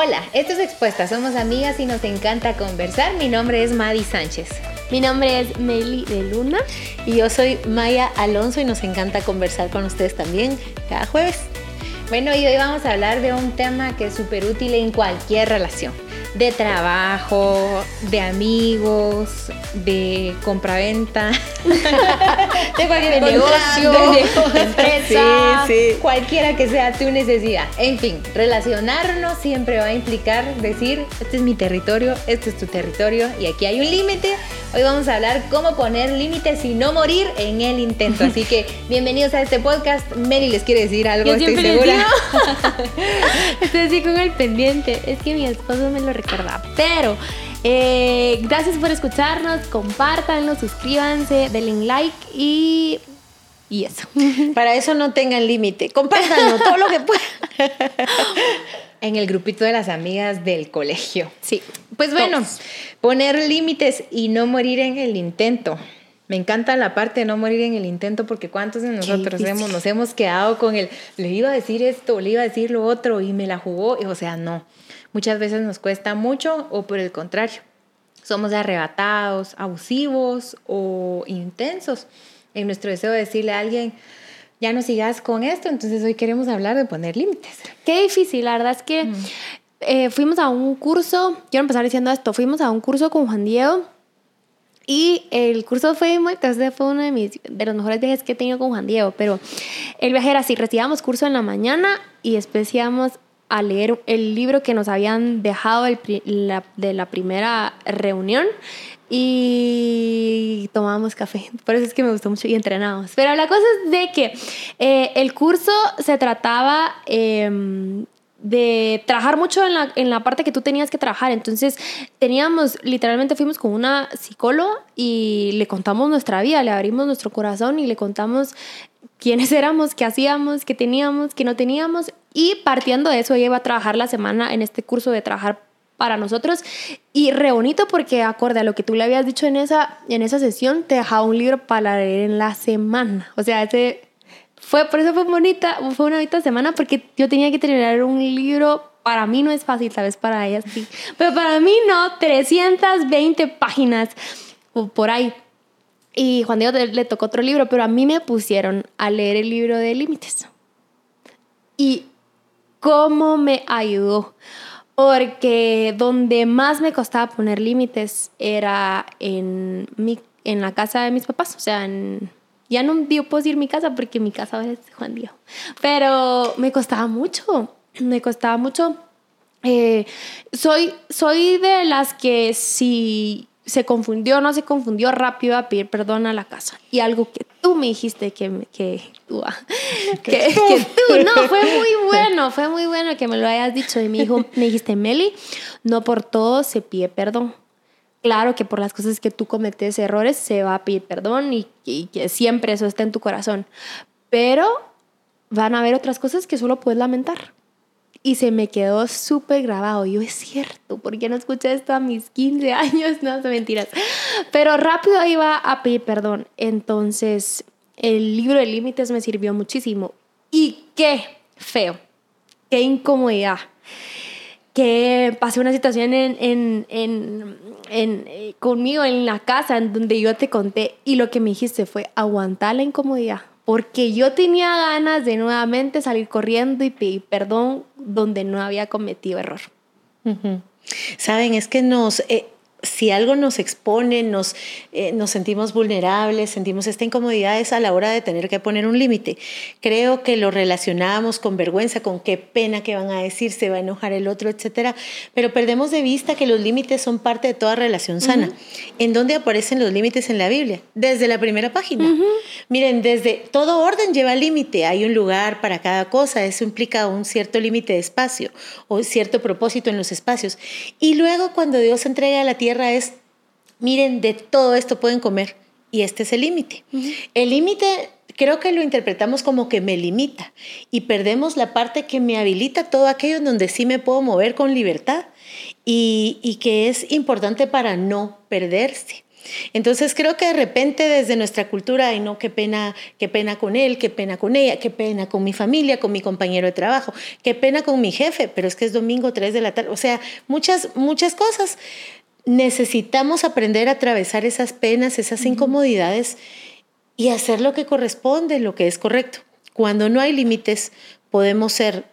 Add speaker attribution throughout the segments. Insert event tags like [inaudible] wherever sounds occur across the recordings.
Speaker 1: Hola, esto es Expuesta, somos amigas y nos encanta conversar. Mi nombre es Madi Sánchez.
Speaker 2: Mi nombre es Meli de Luna.
Speaker 3: Y yo soy Maya Alonso y nos encanta conversar con ustedes también cada jueves.
Speaker 1: Bueno, y hoy vamos a hablar de un tema que es súper útil en cualquier relación de trabajo, de amigos, de compraventa, [laughs] de cualquier negocio, de, empresa, cualquiera que sea tu necesidad. En fin, relacionarnos siempre va a implicar decir, este es mi territorio, este es tu territorio y aquí hay un límite. Hoy vamos a hablar cómo poner límites y no morir en el intento. Así que [laughs] bienvenidos a este podcast. Mary les quiere decir algo, estoy segura. [laughs]
Speaker 2: estoy así con el pendiente. Es que mi esposo me lo recuerda. Pero eh, gracias por escucharnos, compártanlo, suscríbanse, denle like y y eso.
Speaker 3: Para eso no tengan límite. Compártanlo todo lo que puedan. [laughs]
Speaker 1: En el grupito de las amigas del colegio.
Speaker 2: Sí.
Speaker 1: Pues bueno, poner límites y no morir en el intento. Me encanta la parte de no morir en el intento porque cuántos de nosotros hemos, nos hemos quedado con el, le iba a decir esto, le iba a decir lo otro y me la jugó. O sea, no. Muchas veces nos cuesta mucho o por el contrario, somos arrebatados, abusivos o intensos en nuestro deseo de decirle a alguien, ya no sigas con esto, entonces hoy queremos hablar de poner límites.
Speaker 2: Qué difícil, la verdad es que mm. eh, fuimos a un curso, quiero empezar diciendo esto, fuimos a un curso con Juan Diego y el curso fue muy, entonces fue uno de, mis, de los mejores viajes que he tenido con Juan Diego, pero el viaje era así, recibíamos curso en la mañana y después íbamos a leer el libro que nos habían dejado de la primera reunión y tomábamos café. Por eso es que me gustó mucho y entrenábamos. Pero la cosa es de que eh, el curso se trataba em, de trabajar mucho en la, en la, parte que tú tenías que trabajar. Entonces teníamos, literalmente fuimos con una psicóloga y le contamos nuestra vida, le abrimos nuestro corazón y le contamos quiénes éramos, qué hacíamos, qué teníamos, qué no teníamos. Y partiendo de eso, ella iba a trabajar la semana en este curso de trabajar para nosotros. Y re bonito porque acorde a lo que tú le habías dicho en esa, en esa sesión, te dejaba un libro para leer en la semana. O sea, ese fue, por eso fue bonita, fue una bonita semana porque yo tenía que terminar un libro. Para mí no es fácil, sabes, para ellas sí. Pero para mí no, 320 páginas por ahí. Y Juan Diego le tocó otro libro, pero a mí me pusieron a leer el libro de límites. Y cómo me ayudó porque donde más me costaba poner límites era en, mi, en la casa de mis papás, o sea, ya no puedo decir mi casa porque mi casa es Juan Diego, pero me costaba mucho, me costaba mucho. Eh, soy, soy de las que si se confundió, no se confundió, rápido a pedir perdón a la casa. Y algo que tú me dijiste que, que, tú, ah, [laughs] que, tú, no, fue muy bueno, fue muy bueno que me lo hayas dicho. Y me, dijo, [laughs] me dijiste, Meli, no por todo se pide perdón. Claro que por las cosas que tú cometes errores se va a pedir perdón y, y que siempre eso está en tu corazón. Pero van a haber otras cosas que solo puedes lamentar y se me quedó súper grabado. Yo, es cierto, ¿por qué no escuché esto a mis 15 [laughs] años? No, son mentiras. Pero rápido iba a pedir perdón. Entonces, el libro de límites me sirvió muchísimo. Y qué feo, qué incomodidad. Que pasé una situación en, en, en, en, eh, conmigo en la casa en donde yo te conté y lo que me dijiste fue aguantar la incomodidad porque yo tenía ganas de nuevamente salir corriendo y pedir perdón donde no había cometido error.
Speaker 3: Saben, es que nos, eh, si algo nos expone, nos, eh, nos sentimos vulnerables, sentimos esta incomodidad es a la hora de tener que poner un límite. Creo que lo relacionamos con vergüenza, con qué pena que van a decir, se va a enojar el otro, etcétera, pero perdemos de vista que los límites son parte de toda relación sana. ¿En dónde aparecen los límites en la Biblia? Desde la primera página. Miren, desde todo orden lleva límite, hay un lugar para cada cosa, eso implica un cierto límite de espacio o cierto propósito en los espacios. Y luego cuando Dios entrega a la tierra, es, miren, de todo esto pueden comer y este es el límite. El límite creo que lo interpretamos como que me limita y perdemos la parte que me habilita todo aquello en donde sí me puedo mover con libertad y, y que es importante para no perderse. Entonces creo que de repente desde nuestra cultura, ay no, qué pena, qué pena con él, qué pena con ella, qué pena con mi familia, con mi compañero de trabajo, qué pena con mi jefe, pero es que es domingo 3 de la tarde, o sea, muchas, muchas cosas. Necesitamos aprender a atravesar esas penas, esas incomodidades y hacer lo que corresponde, lo que es correcto. Cuando no hay límites, podemos ser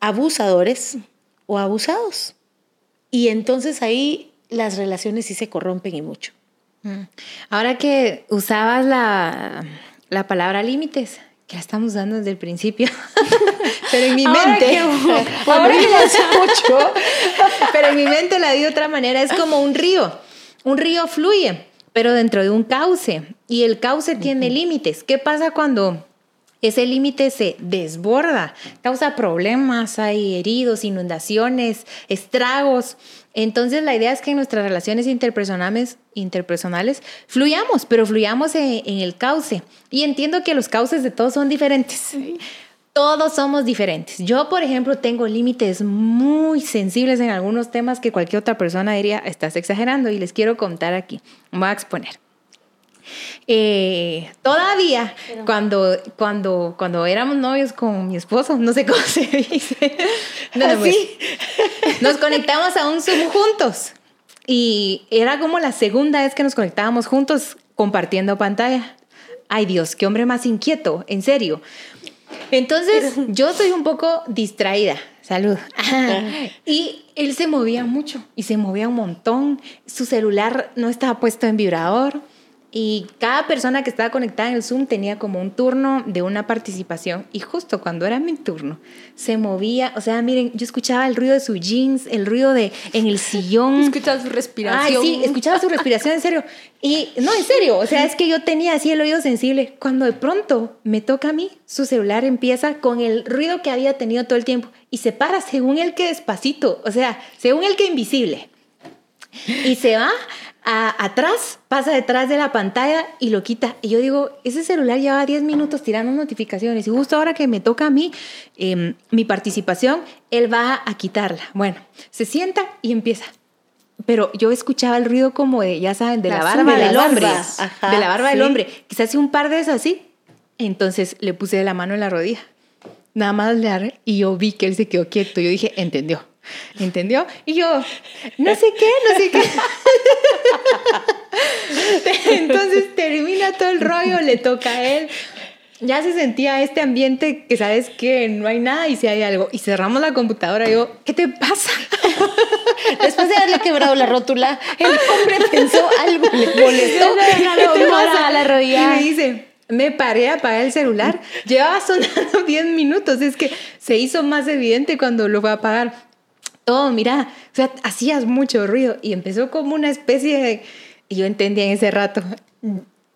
Speaker 3: abusadores o abusados. Y entonces ahí las relaciones sí se corrompen y mucho.
Speaker 1: Mm. Ahora que usabas la, la palabra límites, que la estamos usando desde el principio, [laughs] pero en mi mente, [laughs] ahora mucho, pero en mi mente la di de otra manera, es como un río, un río fluye, pero dentro de un cauce, y el cauce tiene límites. ¿Qué pasa cuando ese límite se desborda, causa problemas, hay heridos, inundaciones, estragos. Entonces la idea es que en nuestras relaciones interpersonales, interpersonales fluyamos, pero fluyamos en, el cauce. Y entiendo que los cauces de todos son diferentes. Todos somos diferentes. Yo, por ejemplo, tengo límites muy sensibles en algunos temas que cualquier otra persona diría, estás exagerando y les quiero contar aquí. Voy a exponer. Eh, todavía, cuando, cuando, cuando éramos novios con mi esposo, no sé cómo se dice, ¿Ah, pues, nos conectamos a un Zoom juntos. Y era como la segunda vez que nos conectábamos juntos compartiendo pantalla. Ay Dios, qué hombre más inquieto, en serio. Entonces, yo soy un poco distraída. Salud. Y él se movía mucho y se movía un montón. Su celular no estaba puesto en vibrador. Y cada persona que estaba conectada en el Zoom tenía como un turno de una participación. Y justo cuando era mi turno, se movía. O sea, miren, yo escuchaba el ruido de su jeans, el ruido de en el sillón. [laughs]
Speaker 2: Escuchaba su respiración.
Speaker 1: Ay, sí, escuchaba su respiración, en serio. Y no, en serio. O sea, es que yo tenía así el oído sensible. Cuando de pronto me toca a mí, su celular empieza con el ruido que había tenido todo el tiempo. Y se para según el que despacito. O sea, según el que invisible. Y se va atrás, pasa detrás de la pantalla y lo quita. Y yo digo, ese celular lleva 10 minutos tirando notificaciones y justo ahora que me toca a mí em, mi participación, él va a quitarla. Bueno, se sienta y empieza. Pero yo escuchaba el ruido como de, ya saben, de la, barba del hombre. de la barba del hombre. Quizás un par de esas así. Entonces le puse la mano en la rodilla. Nada más le y yo vi que él se quedó quieto. Yo dije, entendió. ¿Entendió? Y yo, no sé qué, no sé qué. [laughs] Entonces termina todo el rollo, le toca a él. Ya se sentía este ambiente que sabes que no hay nada y si hay algo. Y cerramos la computadora y yo, ¿qué te pasa? [laughs]
Speaker 3: Después de haberle quebrado la rótula, el hombre pensó algo, le molestó. [laughs]
Speaker 1: ¿Qué te pasa? la rodilla. Y me dice, me paré a apagar el celular. Llevaba sonando 10 minutos. Es que se hizo más evidente cuando lo fue a apagar todo, mira, o sea, hacías mucho ruido y empezó como una especie de... Y yo entendía en ese rato,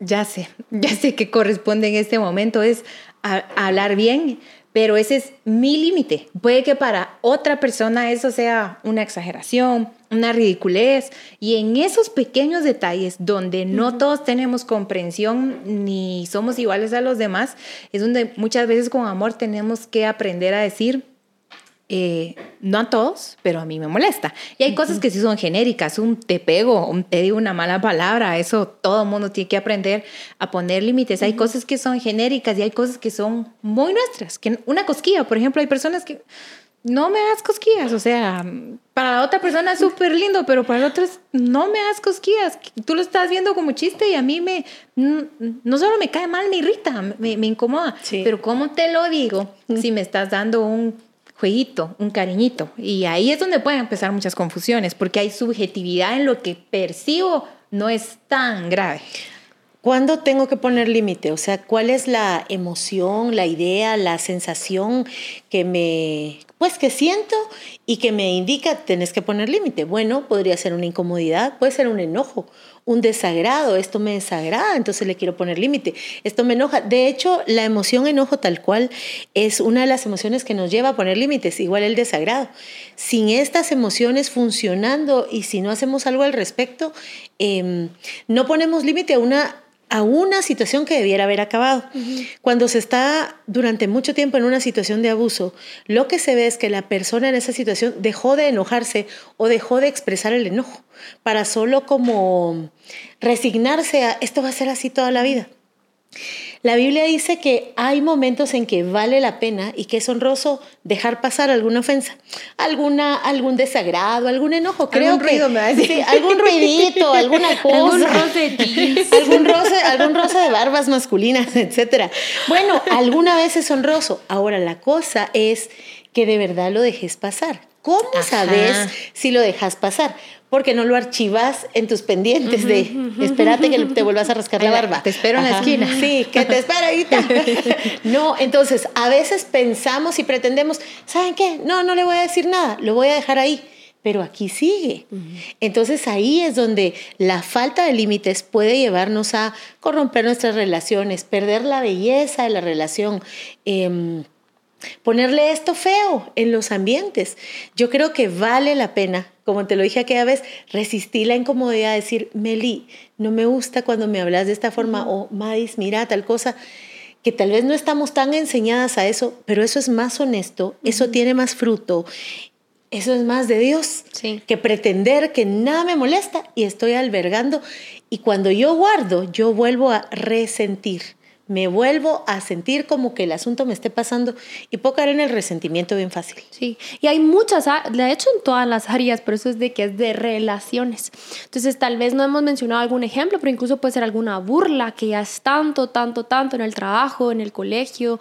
Speaker 1: ya sé, ya sé que corresponde en este momento es hablar bien, pero ese es mi límite. Puede que para otra persona eso sea una exageración, una ridiculez, y en esos pequeños detalles donde no todos tenemos comprensión ni somos iguales a los demás, es donde muchas veces con amor tenemos que aprender a decir, eh, no a todos, pero a mí me molesta. Y hay cosas que sí son genéricas, un te pego, un te digo una mala palabra, eso todo el mundo tiene que aprender a poner límites. Hay cosas que son genéricas y hay cosas que son muy nuestras. Que una cosquilla, por ejemplo, hay personas que no me das cosquillas, o sea, para la otra persona es súper lindo, pero para otras no me das cosquillas. Tú lo estás viendo como chiste y a mí me, no solo me cae mal, me irrita, me, me incomoda. Pero ¿cómo te lo digo si me estás dando un un cariñito. Y ahí es donde pueden empezar muchas confusiones, porque hay subjetividad en lo que percibo, no es tan grave.
Speaker 3: ¿Cuándo tengo que poner límite? O sea, ¿cuál es la emoción, la idea, la sensación que me, pues que siento y que me indica tenés que poner límite? Bueno, podría ser una incomodidad, puede ser un enojo, un desagrado, esto me desagrada, entonces le quiero poner límite, esto me enoja. De hecho, la emoción enojo tal cual es una de las emociones que nos lleva a poner límites, igual el desagrado. Sin estas emociones funcionando y si no hacemos algo al respecto, em, no ponemos límite a una a una situación que debiera haber acabado. Cuando se está durante mucho tiempo en una situación de abuso, lo que se ve es que la persona en esa situación dejó de enojarse o dejó de expresar el enojo para solo como resignarse a esto va a ser así toda la vida. La Biblia dice que hay momentos en que vale la pena y que es honroso dejar pasar alguna ofensa, alguna, algún desagrado, algún enojo. Creo
Speaker 1: algún ruido,
Speaker 3: decir. Sí, algún ruidito, alguna [laughs] cosa.
Speaker 2: algún roce de [laughs]
Speaker 3: algún roce, algún roce de barbas masculinas, etc. Bueno, alguna vez es honroso. Ahora, la cosa es que de verdad lo dejes pasar. ¿Cómo sabes si lo dejas pasar? porque no lo archivas en tus pendientes de espérate que te vuelvas a rascar la barba.
Speaker 1: Te espero en la esquina.
Speaker 3: Sí, que te espero ahorita. [laughs] [laughs] no, entonces a veces pensamos y pretendemos, ¿saben qué? No, no le voy a decir nada, lo voy a dejar ahí. Pero aquí sigue. Entonces ahí es donde la falta de límites puede llevarnos a corromper nuestras relaciones, perder la belleza de la relación. Em, ponerle esto feo en los ambientes. Yo creo que vale la pena, como te lo dije aquella vez, resistir la incomodidad de decir, Meli, no me gusta cuando me hablas de esta forma, o Madis, mira tal cosa, que tal vez no estamos tan enseñadas a eso, pero eso es más honesto, eso tiene más fruto. Eso es más de Dios que pretender que nada me molesta y estoy albergando. Y cuando yo guardo, yo vuelvo a resentir me vuelvo a sentir como que el asunto me esté pasando y puedo caer en el resentimiento bien fácil.
Speaker 2: Sí, y hay muchas, de hecho en todas las áreas, pero eso es de que es de relaciones. Entonces tal vez no hemos mencionado algún ejemplo, pero incluso puede ser alguna burla que ya es tanto, tanto, tanto en el trabajo, en el colegio,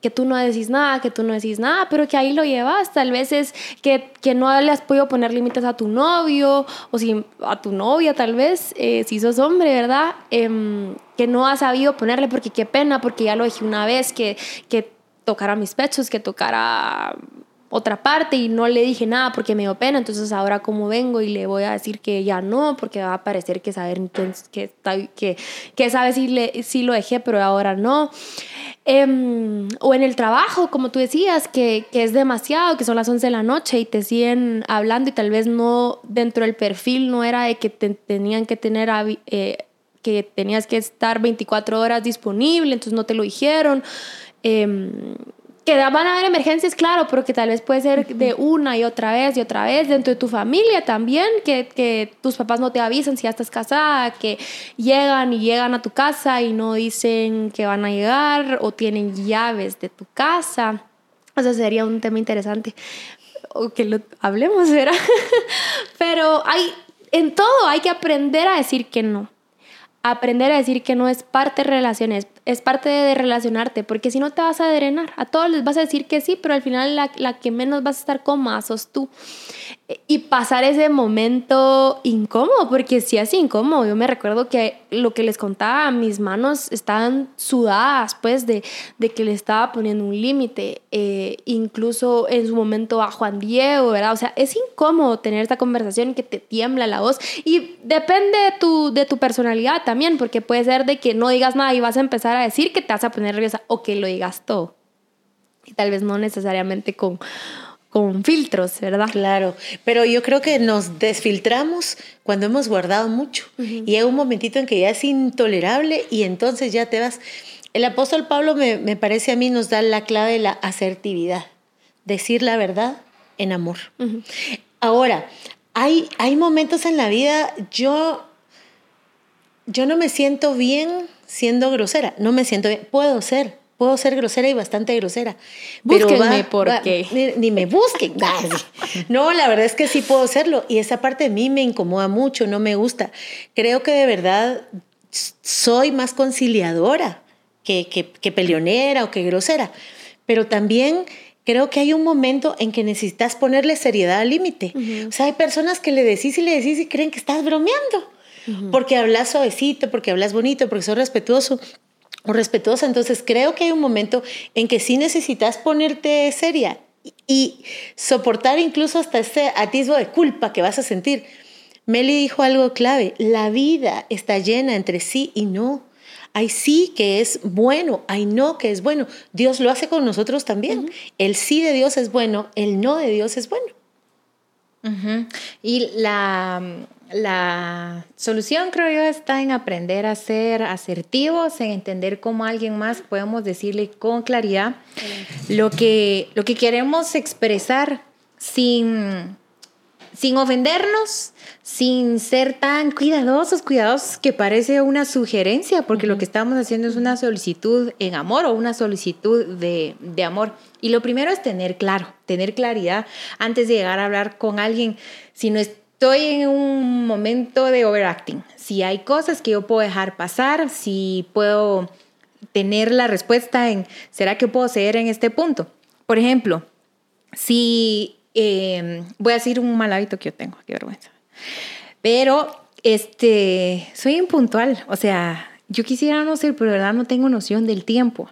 Speaker 2: que tú no decís nada, que tú no decís nada, pero que ahí lo llevas. Tal vez es que, que no le has podido poner límites a tu novio o si, a tu novia tal vez, eh, si sos hombre, ¿verdad? Eh, que no ha sabido ponerle porque qué pena, porque ya lo dije una vez, que, que tocara mis pechos, que tocara otra parte y no le dije nada porque me dio pena, entonces ahora como vengo y le voy a decir que ya no, porque va a parecer que saber que, que, que sabe si, le, si lo dejé, pero ahora no. Em, o en el trabajo, como tú decías, que, que, es demasiado, que son las 11 de la noche y te siguen hablando y tal vez no dentro del perfil no era de que tenían que tener... Eh, que tenías que estar 24 horas disponible, entonces no te lo dijeron. Eh, que van a haber emergencias, claro, pero que tal vez puede ser de una y otra vez y otra vez dentro de tu familia también, que, que, tus papás no te avisan si ya estás casada, que llegan y llegan a tu casa y no dicen que van a llegar o tienen llaves de tu casa. O sea, sería un tema interesante o que lo hablemos, ¿verdad? [laughs] pero hay, en todo hay que aprender a decir que no aprender a decir que no es parte de relaciones, es parte de relacionarte, porque si no te vas a drenar. A todos les vas a decir que sí, pero al final la, la que menos vas a estar cómoda sos tú. Y pasar ese momento incómodo, porque sí es incómodo. Yo me recuerdo que lo que les contaba, mis manos estaban sudadas, pues, de, de que le estaba poniendo un límite. Eh, incluso en su momento a Juan Diego, ¿verdad? O sea, es incómodo tener esta conversación que te tiembla la voz. Y depende de tu, de tu personalidad también, porque puede ser de que no digas nada y vas a empezar a decir que te vas a poner nerviosa o que lo digas todo. Y tal vez no necesariamente con con filtros, ¿verdad?
Speaker 3: Claro, pero yo creo que nos desfiltramos cuando hemos guardado mucho y hay un momentito en que ya es intolerable y entonces ya te vas. El apóstol Pablo me, me parece a mí nos da la clave de la asertividad, decir la verdad en amor. Ahora, hay, hay momentos en la vida, yo, yo no me siento bien siendo grosera, no me siento bien, puedo ser, puedo ser grosera y bastante grosera.
Speaker 2: Búsquenme porque...
Speaker 3: Ni, me busquen. [laughs] no, la verdad es que sí puedo serlo. Y esa parte de mí me incomoda mucho, no me gusta. Creo que de verdad soy más conciliadora que, que, peleonera o que grosera. Pero también creo que hay un momento en que necesitas ponerle seriedad al límite. O sea, hay personas que le decís y le decís y creen que estás bromeando. Porque hablas suavecito, porque hablas bonito, porque sos respetuoso o respetuosa. Entonces creo que hay un momento en que sí necesitas ponerte seria y soportar incluso hasta ese atisbo de culpa que vas a sentir. Meli dijo algo clave, la vida está llena entre sí y no. Hay sí que es bueno, hay no que es bueno. Dios lo hace con nosotros también. El sí de Dios es bueno, el no de Dios es bueno.
Speaker 1: Y la, la solución, creo yo, está en aprender a ser asertivos, en entender cómo alguien más podemos decirle con claridad lo que, lo que queremos expresar sin, sin ofendernos, sin ser tan cuidadosos, cuidadosos, que parece una sugerencia, porque lo que estamos haciendo es una solicitud en amor o una solicitud de, de amor. Y lo primero es tener claro, tener claridad antes de llegar a hablar con alguien. Si no estoy en un momento de overacting, si hay cosas que yo puedo dejar pasar, si puedo tener la respuesta en, ¿será que puedo ceder en este punto? Por ejemplo, si em, voy a decir un mal hábito que yo tengo, qué vergüenza. Pero este, soy impuntual, o sea, yo quisiera no ser, pero de verdad no tengo noción del tiempo.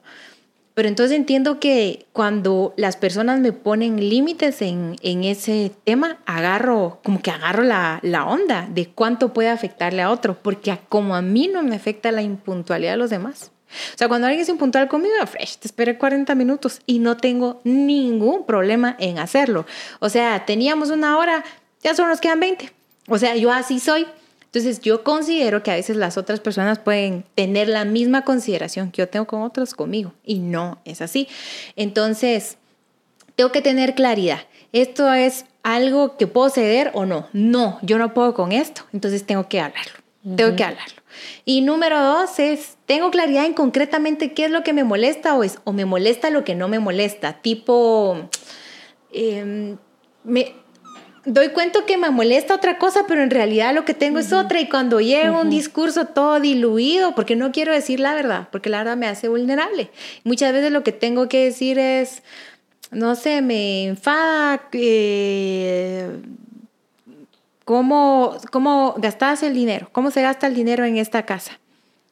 Speaker 1: Pero entonces entiendo que cuando las personas me ponen límites en, en, ese tema, agarro, como que agarro la, la, onda de cuánto puede afectarle a otro, porque como a mí no me afecta la impuntualidad de los demás. O sea, cuando alguien es impuntual conmigo, fresh, te esperé 40 minutos y no tengo ningún problema en hacerlo. O sea, teníamos una hora, ya solo nos quedan 20. O sea, yo así soy. Entonces yo considero que a veces las otras personas pueden tener la misma consideración que yo tengo con otros conmigo y no es así. Entonces, tengo que tener claridad. ¿Esto es algo que puedo ceder o no? No, yo no puedo con esto, entonces tengo que hablarlo. Tengo que hablarlo. Y número dos es, tengo claridad en concretamente qué es lo que me molesta o, es, o me molesta lo que no me molesta. Tipo, eh, me, doy cuenta que me molesta otra cosa, pero en realidad lo que tengo es otra. Y cuando llega un discurso todo diluido, porque no quiero decir la verdad, porque la verdad me hace vulnerable. Muchas veces lo que tengo que decir es, no sé, me enfada. Eh, ¿Cómo, ¿Cómo gastas el dinero? ¿Cómo se gasta el dinero en esta casa?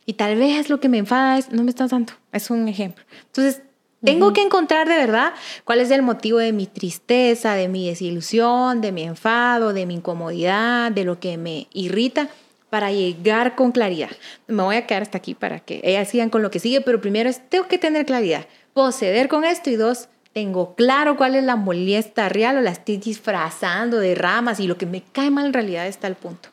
Speaker 1: Y tal vez lo que me enfada es, no me estás dando. Es un ejemplo. Entonces, tengo que encontrar de verdad cuál es el motivo de mi tristeza, de mi desilusión, de mi enfado, de mi incomodidad, de lo que me irrita para llegar con claridad. Me voy a quedar hasta aquí para que ellas sigan con lo que sigue, pero primero es, tengo que tener claridad. Puedo ceder con esto y dos, tengo claro cuál es la molestia real o la estoy disfrazando de ramas y lo que me cae mal en realidad está al punto.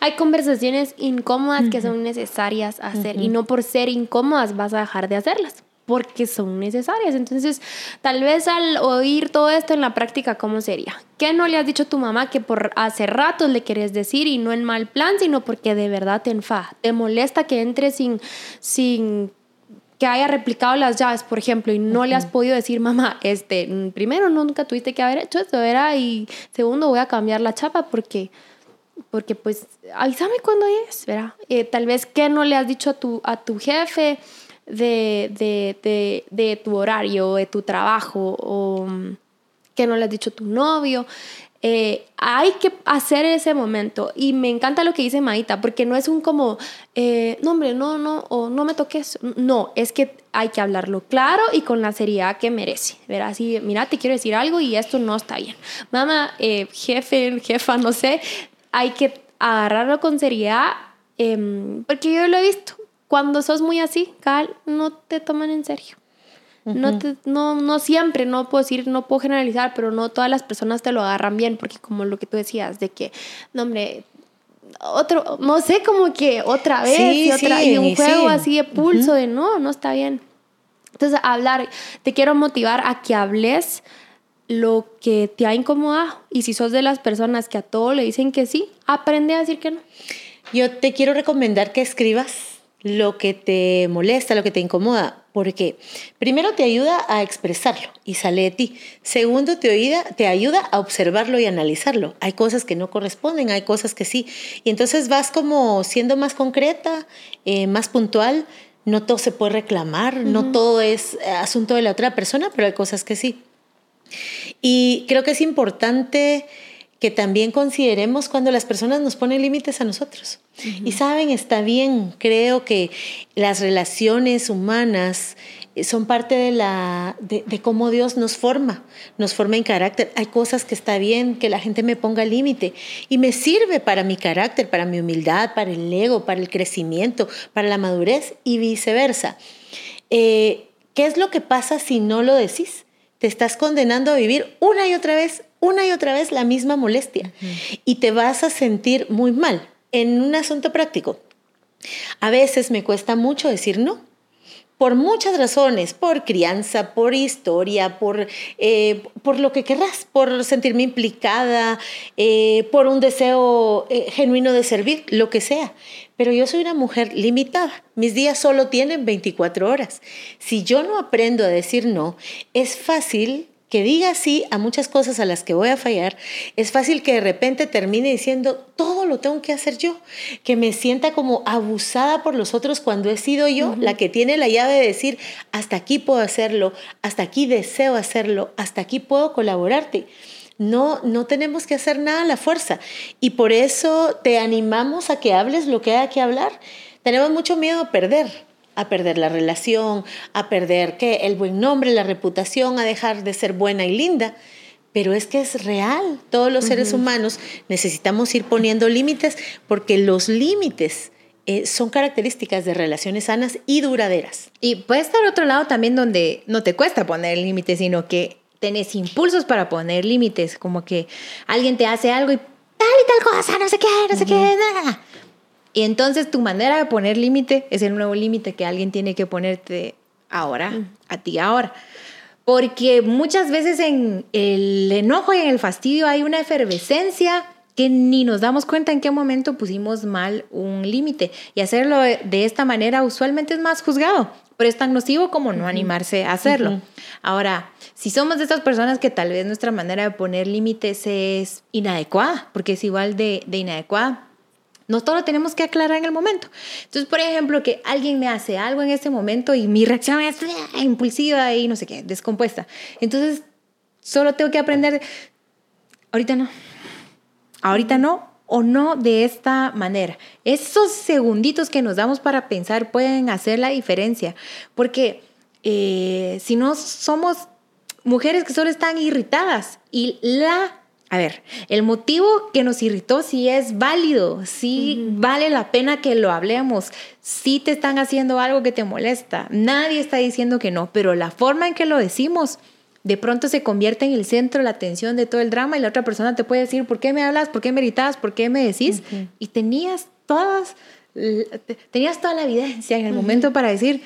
Speaker 2: Hay conversaciones incómodas que son necesarias hacer y no por ser incómodas vas a dejar de hacerlas porque son necesarias. Entonces, tal vez al oír todo esto en la práctica, ¿cómo sería? ¿Qué no le has dicho a tu mamá que por hace rato le quieres decir y no en mal plan, sino porque de verdad te enfada? ¿Te molesta que entre sin, sin que haya replicado las llaves, por ejemplo, y no le has podido decir, mamá, este, primero, nunca tuviste que haber hecho eso, era, y segundo, voy a cambiar la chapa porque porque pues avísame cuando es, ¿verdad? Eh, tal vez que no le has dicho a tu, a tu jefe, de, de, de, de tu horario, de tu trabajo, o mm, que no le has dicho a tu novio. Eh, hay que hacer ese momento. Y me encanta lo que dice Maita porque no es un como eh, no hombre no no o no me toques no es que hay que hablarlo claro y con la seriedad que merece. Ver así mira te quiero decir algo y esto no está bien mamá eh, jefe jefa no sé hay que agarrarlo con seriedad em, porque yo lo he visto. Cuando sos muy así, Cal, no te toman en serio. No, te, no, no siempre, no puedo decir, no puedo generalizar, pero no todas las personas te lo agarran bien, porque como lo que tú decías, de que, no hombre, otro, no sé, como que otra vez y, otra, y un juego así de pulso de no, no está bien. Entonces, hablar, te quiero motivar a que hables lo que te ha incomodado y si sos de las personas que a todo le dicen que sí, aprende a decir que no.
Speaker 3: Yo te quiero recomendar que escribas lo que te molesta, lo que te incomoda, porque primero te ayuda a expresarlo y sale de ti. Segundo, te, oída, te ayuda a observarlo y analizarlo. Hay cosas que no corresponden, hay cosas que sí. Y entonces vas como siendo más concreta, eh, más puntual. No todo se puede reclamar, no todo es eh, asunto de la otra persona, pero hay cosas que sí. Y creo que es importante que también consideremos cuando las personas nos ponen límites a nosotros. Y saben, está bien, creo que las relaciones humanas eh, son parte de, la, de, cómo Dios nos forma, nos forma en carácter. Hay cosas que está bien que la gente me ponga límite y me sirve para mi carácter, para mi humildad, para el ego, para el crecimiento, para la madurez y viceversa. Eh, ¿Qué es lo que pasa si no lo decís? Te estás condenando a vivir una y otra vez una y otra vez la misma molestia y te vas a sentir muy mal. En un asunto práctico, a veces me cuesta mucho decir no por muchas razones, por crianza, por historia, por, eh, por lo que querrás, por sentirme implicada, eh, por un deseo eh, genuino de servir, lo que sea. Pero yo soy una mujer limitada. Mis días solo tienen 24 horas. Si yo no aprendo a decir no, es fácil que diga sí a muchas cosas a las que voy a fallar, es fácil que de repente termine diciendo, todo lo tengo que hacer yo, que me sienta como abusada por los otros cuando he sido yo la que tiene la llave de decir, hasta aquí puedo hacerlo, hasta aquí deseo hacerlo, hasta aquí puedo colaborarte. No, no tenemos que hacer nada a la fuerza. Y por eso te animamos a que hables lo que haya que hablar. Tenemos mucho miedo a perder a perder la relación, a perder ¿qué? el buen nombre, la reputación, a dejar de ser buena y linda. Pero es que es real. Todos los seres humanos necesitamos ir poniendo límites porque los límites eh, son características de relaciones sanas y duraderas.
Speaker 1: Y puede estar otro lado también donde no te cuesta poner límites, sino que tenés impulsos para poner límites, como que alguien te hace algo y tal y tal cosa, no sé qué, no sé qué, nada. Y entonces tu manera de poner límite es el nuevo límite que alguien tiene que ponerte ahora, a ti ahora. Porque muchas veces en el enojo y en el fastidio hay una efervescencia que ni nos damos cuenta en qué momento pusimos mal un límite. Y hacerlo de esta manera usualmente es más juzgado, pero es tan nocivo como no animarse a hacerlo. Ahora, si somos de estas personas que tal vez nuestra manera de poner límites es inadecuada, porque es igual de, de inadecuada, no todo lo tenemos que aclarar en el momento. Entonces, por ejemplo, que alguien me hace algo en ese momento y mi reacción es ah, impulsiva y no sé qué, descompuesta. Entonces, solo tengo que aprender, ahorita no, ahorita no o no de esta manera. Esos segunditos que nos damos para pensar pueden hacer la diferencia, porque eh, si no somos mujeres que solo están irritadas y la a ver, el motivo que nos irritó sí es válido, sí vale la pena que lo hablemos, sí te están haciendo algo que te molesta, nadie está diciendo que no, pero la forma en que lo decimos de pronto se convierte en el centro de la atención de todo el drama y la otra persona te puede decir, ¿por qué me hablas? ¿Por qué me gritas? ¿Por qué me decís? Y tenías todas, tenías toda la evidencia en el momento para decir,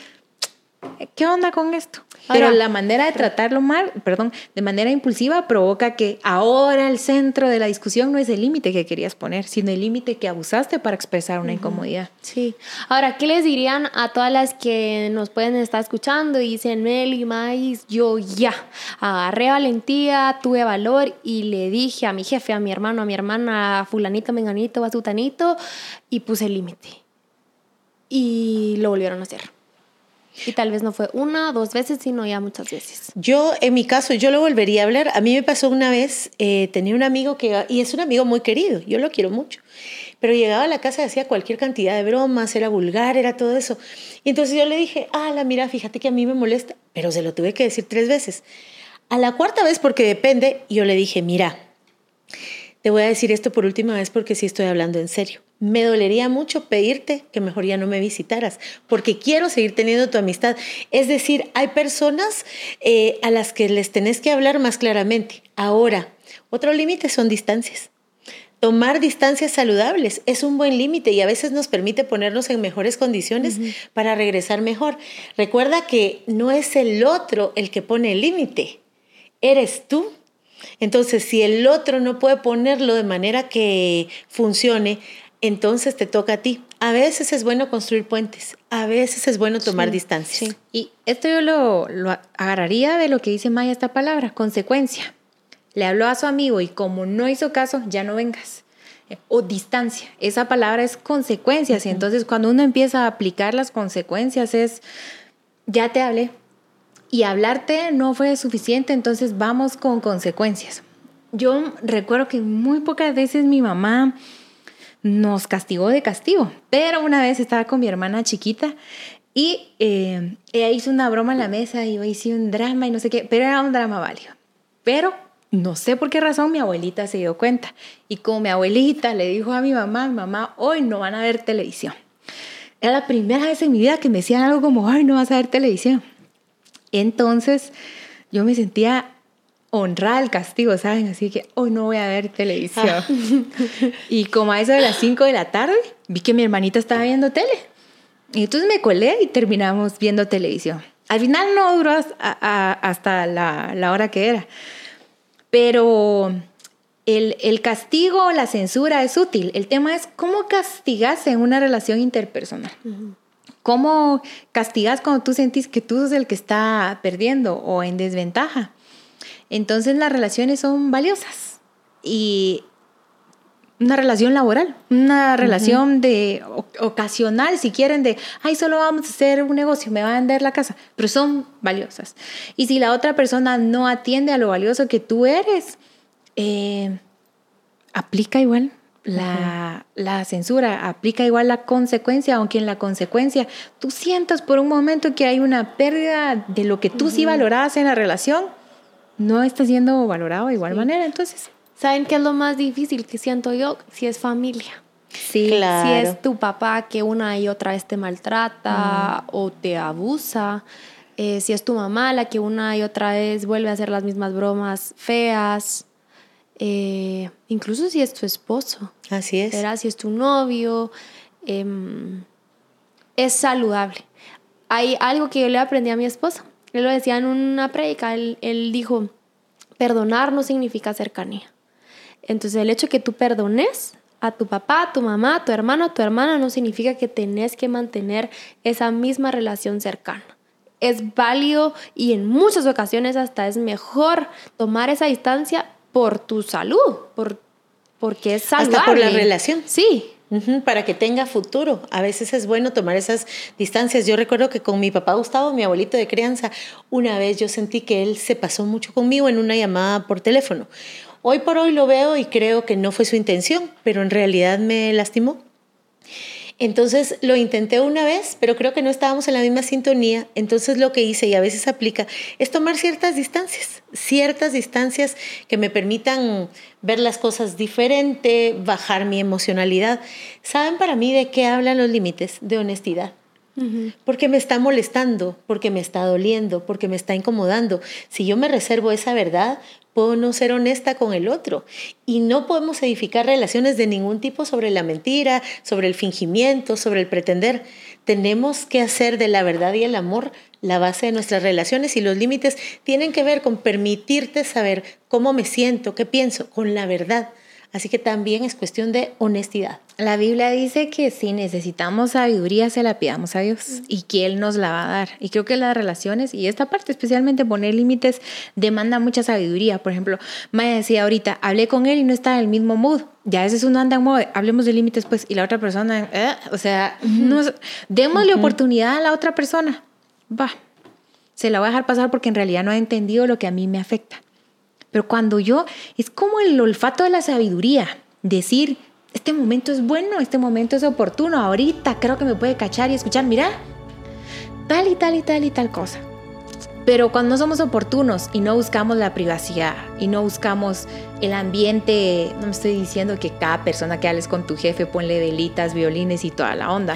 Speaker 1: ¿qué onda con esto? Pero la manera de tratarlo mal, perdón, de manera impulsiva provoca que ahora el centro de la discusión no es el límite que querías poner, sino el límite que abusaste para expresar una incomodidad.
Speaker 2: Sí. Ahora, ¿qué les dirían a todas las que nos pueden estar escuchando y dicen, Meli, Mais, yo ya agarré valentía, tuve valor y le dije a mi jefe, a mi hermano, a mi hermana, a fulanito, menganito, a sutanito y puse el límite. Y lo volvieron a hacer. Y tal vez no fue una, dos veces, sino ya muchas veces.
Speaker 3: Yo, en mi caso, yo lo volvería a hablar. A mí me pasó una vez, eh, tenía un amigo que, y es un amigo muy querido, yo lo quiero mucho, pero llegaba a la casa y hacía cualquier cantidad de bromas, era vulgar, era todo eso. Y entonces yo le dije, la mira, fíjate que a mí me molesta, pero se lo tuve que decir tres veces. A la cuarta vez, porque depende, yo le dije, mira, te voy a decir esto por última vez porque sí estoy hablando en serio me dolería mucho pedirte que mejor ya no me visitaras, porque quiero seguir teniendo tu amistad. Es decir, hay personas eh, a las que les tenés que hablar más claramente. Ahora, otro límite son distancias. Tomar distancias saludables es un buen límite y a veces nos permite ponernos en mejores condiciones para regresar mejor. Recuerda que no es el otro el que pone el límite, eres tú. Entonces, si el otro no puede ponerlo de manera que funcione, entonces te toca a ti. A veces es bueno construir puentes, a veces es bueno tomar distancia.
Speaker 1: Y esto yo lo, agarraría de lo que dice Maya esta palabra, consecuencia. Le habló a su amigo y como no hizo caso, ya no vengas. Eh, o distancia. Esa palabra es consecuencias. Y entonces cuando uno empieza a aplicar las consecuencias es, ya te hablé. Y hablarte no fue suficiente, entonces vamos con consecuencias. Yo recuerdo que muy pocas veces mi mamá nos castigó de castigo. Pero una vez estaba con mi hermana chiquita y eh, ella hizo una broma en la mesa y yo hice un drama y no sé qué, pero era un drama válido. Pero no sé por qué razón mi abuelita se dio cuenta. Y como mi abuelita le dijo a mi mamá, mamá, hoy no van a ver televisión. Era la primera vez en mi vida que me decían algo como, hoy no vas a ver televisión. Entonces yo me sentía honrar el castigo, ¿saben? Así que hoy no voy a ver televisión. [laughs] y como a eso de las 5 de la tarde, vi que mi hermanita estaba viendo tele. Y entonces me colé y terminamos viendo televisión. Al final no duró hasta la, la hora que era. Pero el, el, castigo, la censura es útil. El tema es cómo castigas en una relación interpersonal. ¿Cómo castigas cuando tú sentís que tú sos el que está perdiendo o en desventaja? Entonces las relaciones son valiosas. Y una relación laboral, una relación de ocasional, si quieren, de, ay, solo vamos a hacer un negocio, me va a vender la casa, pero son valiosas. Y si la otra persona no atiende a lo valioso que tú eres, eh, aplica igual la, la, censura, aplica igual la consecuencia, aunque en la consecuencia tú sientas por un momento que hay una pérdida de lo que tú sí valorabas en la relación, no está siendo valorado de igual manera, entonces
Speaker 2: ¿Saben qué es lo más difícil que siento yo? Si es familia.
Speaker 1: Sí,
Speaker 2: claro. Si es tu papá que una y otra vez te maltrata o te abusa. Eh, si es tu mamá la que una y otra vez vuelve a hacer las mismas bromas feas. Eh, incluso si es tu esposo.
Speaker 3: Así es.
Speaker 2: Si es tu novio. Em, es saludable. Hay algo que yo le aprendí a mi esposo. Él lo decía en una prédica. él dijo, perdonar no significa cercanía. Entonces el hecho de que tú perdones a tu papá, a tu mamá, a tu hermano, a tu hermana no significa que tenés que mantener esa misma relación cercana. Es válido y en muchas ocasiones hasta es mejor tomar esa distancia por tu salud, por, porque es saludable.
Speaker 3: Hasta por la relación.
Speaker 2: Sí,
Speaker 3: para que tenga futuro. A veces es bueno tomar esas distancias. Yo recuerdo que con mi papá Gustavo, mi abuelito de crianza, una vez yo sentí que él se pasó mucho conmigo en una llamada por teléfono. Hoy por hoy lo veo y creo que no fue su intención, pero en realidad me lastimó. Entonces lo intenté una vez, pero creo que no estábamos en la misma sintonía. Entonces lo que hice, y a veces aplica, es tomar ciertas distancias, ciertas distancias que me permitan ver las cosas diferente, bajar mi emocionalidad. ¿Saben para mí de qué hablan los límites? De honestidad. Porque me está molestando, porque me está doliendo, porque me está incomodando. Si yo me reservo esa verdad, puedo no ser honesta con el otro. Y no podemos edificar relaciones de ningún tipo sobre la mentira, sobre el fingimiento, sobre el pretender. Tenemos que hacer de la verdad y el amor la base de nuestras relaciones y los límites tienen que ver con permitirte saber cómo me siento, qué pienso, con la verdad. Así que también es cuestión de honestidad.
Speaker 1: La Biblia dice que si necesitamos sabiduría, se la pidamos a Dios y que Él nos la va a dar. Y creo que las relaciones y esta parte, especialmente poner límites, demanda mucha sabiduría. Por ejemplo, Maya decía ahorita, hablé con Él y no está en el mismo mood. Ya a veces uno anda en modo, hablemos de límites, pues, y la otra persona, eh", o sea, démosle oportunidad a la otra persona. Va, se la voy a dejar pasar porque en realidad no ha entendido lo que a mí me afecta. Pero cuando yo, es como el olfato de la sabiduría, decir, este momento es bueno, este momento es oportuno, ahorita creo que me puede cachar y escuchar, mira, tal y tal y tal y tal cosa. Pero cuando no somos oportunos y no buscamos la privacidad y no buscamos el ambiente, no me estoy diciendo que cada persona que hables con tu jefe ponle velitas, violines y toda la onda.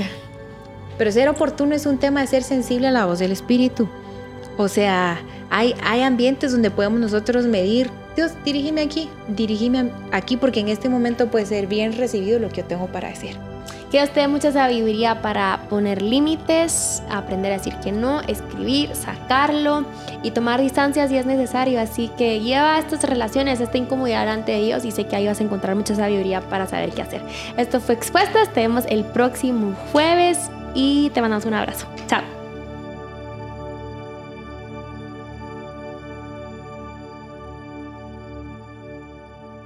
Speaker 1: [laughs] Pero ser oportuno es un tema de ser sensible a la voz del espíritu. O sea, hay, hay ambientes donde podemos nosotros medir, Dios, dirígeme aquí, dirígeme aquí porque en este momento puede ser bien recibido lo que yo tengo para decir.
Speaker 2: Que Dios te mucha sabiduría para poner límites, aprender a decir que no, escribir, sacarlo y tomar distancias si es necesario. Así que lleva estas relaciones, esta incomodidad de Dios y sé que ahí vas a encontrar mucha sabiduría para saber qué hacer. Esto fue Expuestas, te vemos el próximo jueves y te mandamos un abrazo.